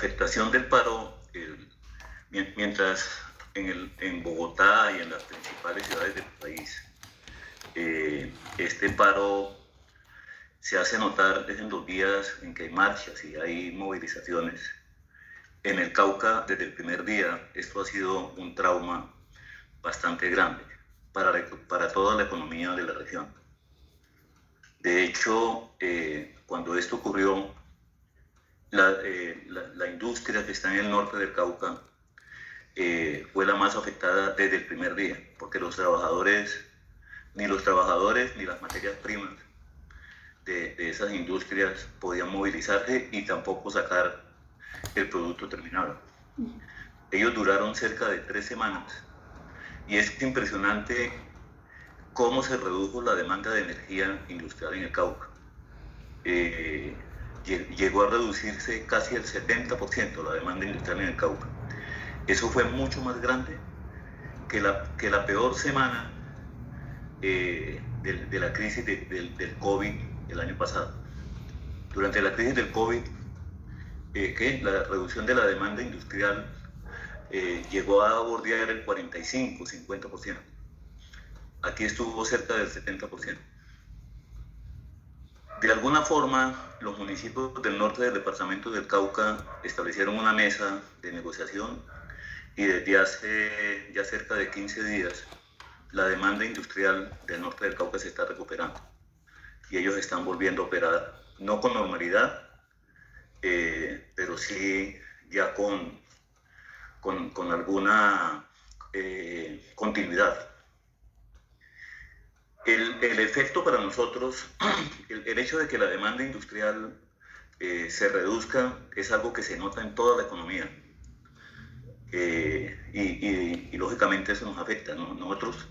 afectación del paro, mientras en, el, en, Bogotá y en las principales ciudades del país, eh, este paro se hace notar desde los días en que hay marchas y hay movilizaciones. En el Cauca, desde el primer día, esto ha sido un trauma bastante grande para, para toda la economía de la región. De hecho, eh, cuando esto ocurrió, eh, la, la, industria que está en el norte del Cauca eh, fue la más afectada desde el primer día, porque los trabajadores, ni los trabajadores ni las materias primas de, esas industrias podían movilizarse y tampoco sacar el producto terminado. Ellos duraron cerca de tres semanas y es impresionante cómo se redujo la demanda de energía industrial en el Cauca. Eh, llegó a reducirse casi el 70% la demanda industrial en el Cauca. Eso fue mucho más grande que la, que la peor semana eh, de, la crisis del COVID el año pasado. Durante la crisis del COVID, eh, la reducción de la demanda industrial eh, llegó a bordear el 45-50%. Aquí estuvo cerca del 70%. De alguna forma, los municipios del norte del departamento del Cauca establecieron una mesa de negociación y desde hace ya cerca de 15 días la demanda industrial del norte del Cauca se está recuperando y ellos están volviendo a operar, no con normalidad, eh, pero sí ya con, con, alguna eh, continuidad. El, el, efecto para nosotros, el, hecho de que la demanda industrial eh, se reduzca es algo que se nota en toda la economía. Eh, y, y, lógicamente eso nos afecta. Nosotros,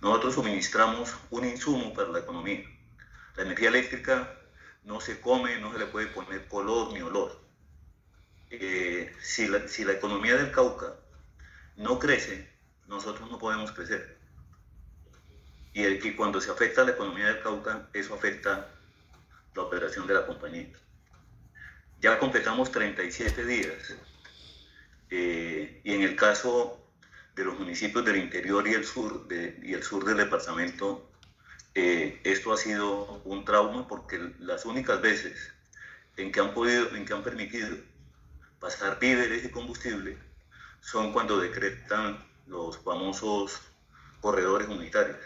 nosotros suministramos un insumo para la economía. La energía eléctrica no se come, no se le puede poner color ni olor. Eh, si, la, si la economía del Cauca no crece, nosotros no podemos crecer y, el, cuando se afecta la economía del Cauca, eso afecta la operación de la compañía. Ya completamos 37 días eh, y en el caso de los municipios del interior y el sur, el sur del departamento, eh, esto ha sido un trauma porque las únicas veces en que han podido, en que han permitido pasar víveres y combustible son cuando decretan los famosos corredores unitarios.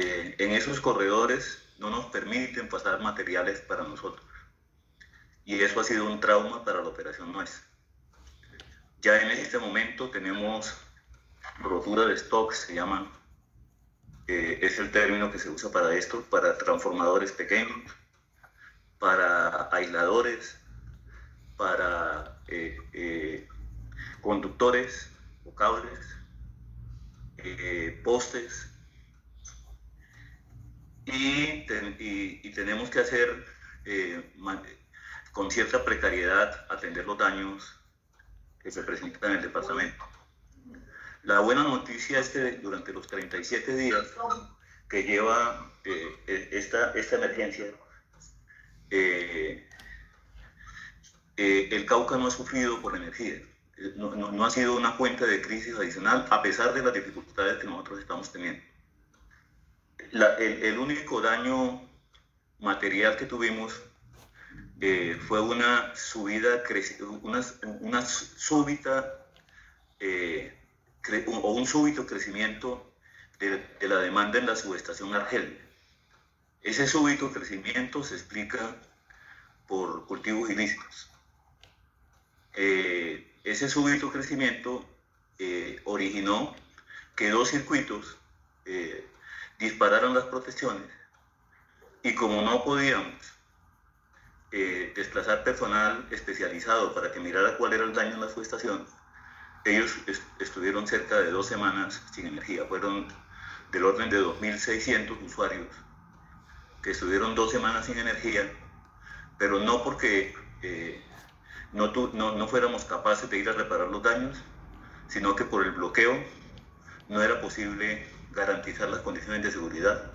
Eh, en esos corredores no nos permiten pasar materiales para nosotros. Y eso ha sido un trauma para la operación nuestra. Ya en este momento tenemos rotura de stock, se llama, es el término que se usa para esto, para transformadores pequeños, para aisladores, para eh, eh, conductores o cables, postes, y, tenemos que hacer eh, con cierta precariedad atender los daños que se presentan en el departamento. La buena noticia es que durante los 37 días que lleva eh, e, esta, emergencia, eh, el Cauca no ha sufrido por energía. No, ha sido una fuente de crisis adicional a pesar de las dificultades que nosotros estamos teniendo el, único daño material que tuvimos eh, fue una subida, una, una súbita eh, o un súbito crecimiento de, la demanda en la subestación Argel. Ese súbito crecimiento se explica por cultivos ilícitos. Eh, ese súbito crecimiento originó que dos circuitos dispararon las protecciones y como no podíamos eh, desplazar personal especializado para que mirara cuál era el daño en la subestación, ellos estuvieron cerca de dos semanas sin energía. Fueron del orden de 2.600 usuarios que estuvieron dos semanas sin energía, pero no porque eh, no, no, no fuéramos capaces de ir a reparar los daños, sino que por el bloqueo no era posible garantizar las condiciones de seguridad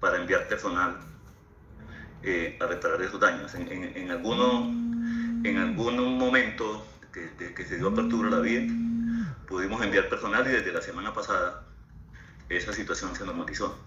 para enviar personal eh, a reparar esos daños. En, algunos, en algún momento que, que se dio apertura a la vía, pudimos enviar personal y desde la semana pasada esa situación se normalizó.